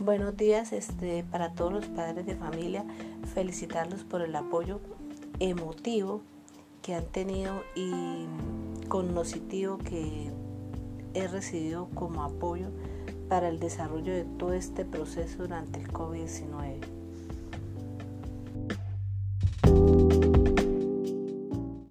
Buenos días este, para todos los padres de familia, felicitarlos por el apoyo emotivo que han tenido y cognoscitivo que he recibido como apoyo para el desarrollo de todo este proceso durante el COVID-19.